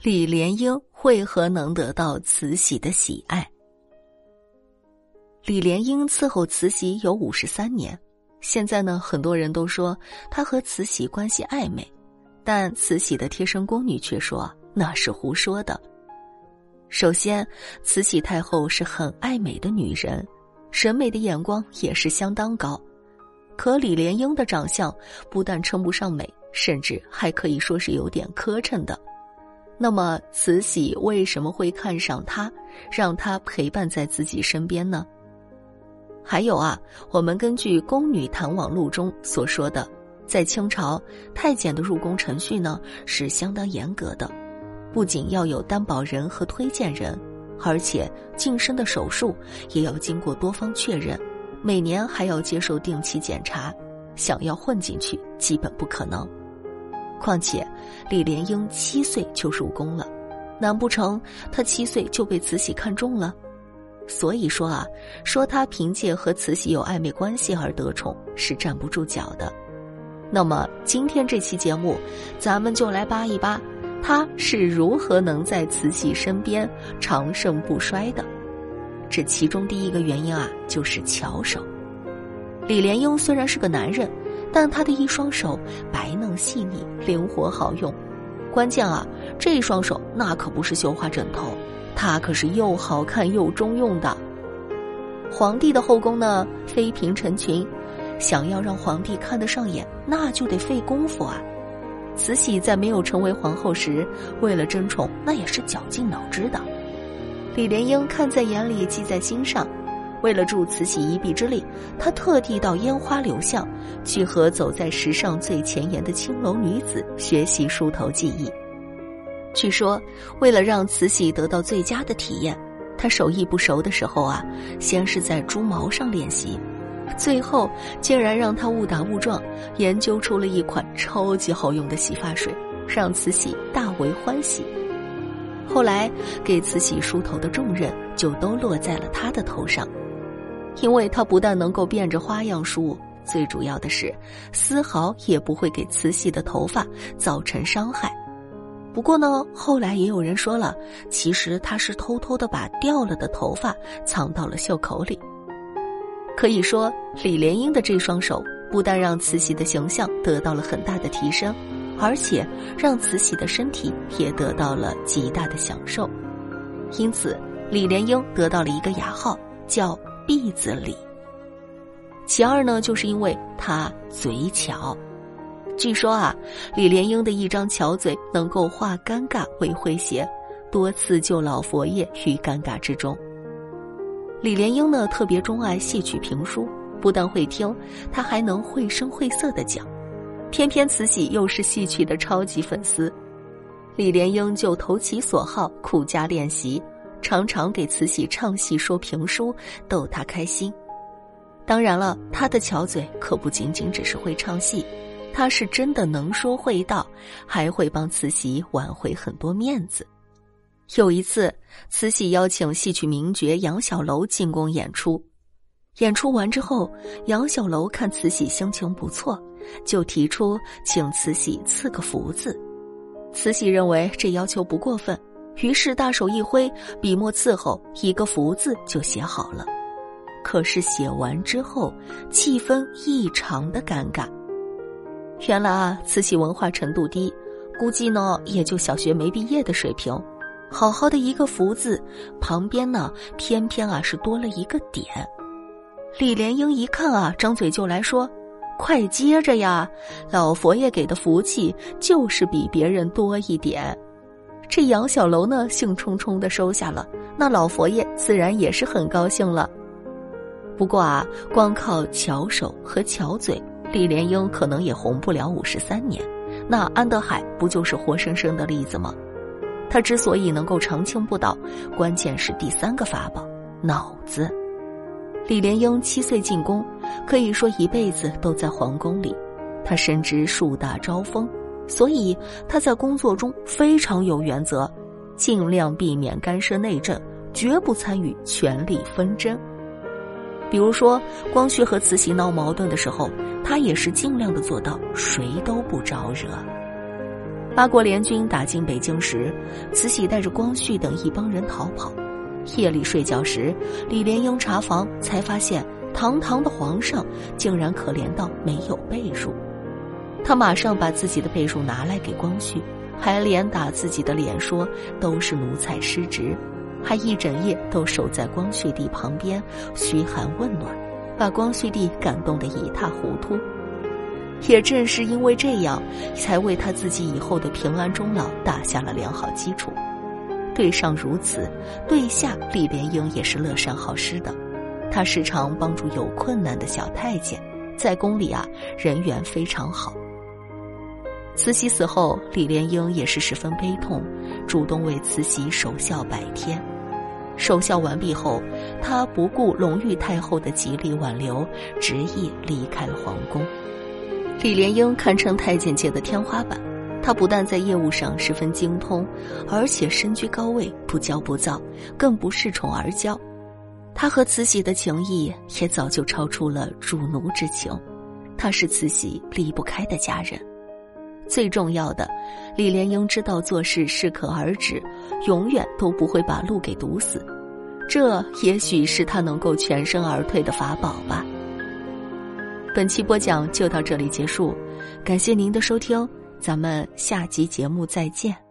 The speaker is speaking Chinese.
李莲英为何能得到慈禧的喜爱？李莲英伺候慈禧有五十三年，现在呢，很多人都说她和慈禧关系暧昧，但慈禧的贴身宫女却说那是胡说的。首先，慈禧太后是很爱美的女人，审美的眼光也是相当高，可李莲英的长相不但称不上美，甚至还可以说是有点磕碜的。那么，慈禧为什么会看上他，让他陪伴在自己身边呢？还有啊，我们根据《宫女谈网录》中所说的，在清朝，太监的入宫程序呢是相当严格的，不仅要有担保人和推荐人，而且晋升的手术也要经过多方确认，每年还要接受定期检查，想要混进去基本不可能。况且，李莲英七岁就入宫了，难不成她七岁就被慈禧看中了？所以说啊，说她凭借和慈禧有暧昧关系而得宠是站不住脚的。那么今天这期节目，咱们就来扒一扒，她是如何能在慈禧身边长盛不衰的。这其中第一个原因啊，就是巧手。李莲英虽然是个男人。但他的一双手白嫩细腻、灵活好用，关键啊，这双手那可不是绣花枕头，它可是又好看又中用的。皇帝的后宫呢，妃嫔成群，想要让皇帝看得上眼，那就得费功夫啊。慈禧在没有成为皇后时，为了争宠，那也是绞尽脑汁的。李莲英看在眼里，记在心上。为了助慈禧一臂之力，他特地到烟花柳巷去和走在时尚最前沿的青楼女子学习梳头技艺。据说，为了让慈禧得到最佳的体验，他手艺不熟的时候啊，先是在猪毛上练习，最后竟然让他误打误撞研究出了一款超级好用的洗发水，让慈禧大为欢喜。后来，给慈禧梳头的重任就都落在了他的头上。因为他不但能够变着花样梳，最主要的是，丝毫也不会给慈禧的头发造成伤害。不过呢，后来也有人说了，其实他是偷偷的把掉了的头发藏到了袖口里。可以说，李莲英的这双手不但让慈禧的形象得到了很大的提升，而且让慈禧的身体也得到了极大的享受。因此，李莲英得到了一个雅号，叫。篦子里。其二呢，就是因为他嘴巧。据说啊，李莲英的一张巧嘴能够化尴尬为诙谐，多次救老佛爷于尴尬之中。李莲英呢，特别钟爱戏曲评书，不但会听，他还能绘声绘色的讲。偏偏慈禧又是戏曲的超级粉丝，李莲英就投其所好，苦加练习。常常给慈禧唱戏说评书，逗她开心。当然了，她的巧嘴可不仅仅只是会唱戏，她是真的能说会道，还会帮慈禧挽回很多面子。有一次，慈禧邀请戏曲名角杨小楼进宫演出，演出完之后，杨小楼看慈禧心情不错，就提出请慈禧赐个福字。慈禧认为这要求不过分。于是大手一挥，笔墨伺候，一个福字就写好了。可是写完之后，气氛异常的尴尬。原来啊，慈禧文化程度低，估计呢也就小学没毕业的水平。好好的一个福字，旁边呢偏偏啊是多了一个点。李莲英一看啊，张嘴就来说：“快接着呀！老佛爷给的福气就是比别人多一点。”这杨小楼呢，兴冲冲的收下了，那老佛爷自然也是很高兴了。不过啊，光靠巧手和巧嘴，李莲英可能也红不了五十三年。那安德海不就是活生生的例子吗？他之所以能够长青不倒，关键是第三个法宝——脑子。李莲英七岁进宫，可以说一辈子都在皇宫里，他深知树大招风。所以他在工作中非常有原则，尽量避免干涉内政，绝不参与权力纷争。比如说，光绪和慈禧闹矛盾的时候，他也是尽量的做到谁都不招惹。八国联军打进北京时，慈禧带着光绪等一帮人逃跑。夜里睡觉时，李莲英查房才发现，堂堂的皇上竟然可怜到没有被褥。他马上把自己的被褥拿来给光绪，还连打自己的脸，说都是奴才失职，还一整夜都守在光绪帝旁边嘘寒问暖，把光绪帝感动得一塌糊涂。也正是因为这样，才为他自己以后的平安终老打下了良好基础。对上如此，对下李莲英也是乐善好施的。他时常帮助有困难的小太监，在宫里啊人缘非常好。慈禧死后，李莲英也是十分悲痛，主动为慈禧守孝百天。守孝完毕后，他不顾隆裕太后的极力挽留，执意离开了皇宫。李莲英堪称太监界的天花板。他不但在业务上十分精通，而且身居高位，不骄不躁，更不恃宠而骄。他和慈禧的情谊也早就超出了主奴之情，他是慈禧离不开的家人。最重要的，李莲英知道做事适可而止，永远都不会把路给堵死。这也许是他能够全身而退的法宝吧。本期播讲就到这里结束，感谢您的收听。咱们下集节目再见。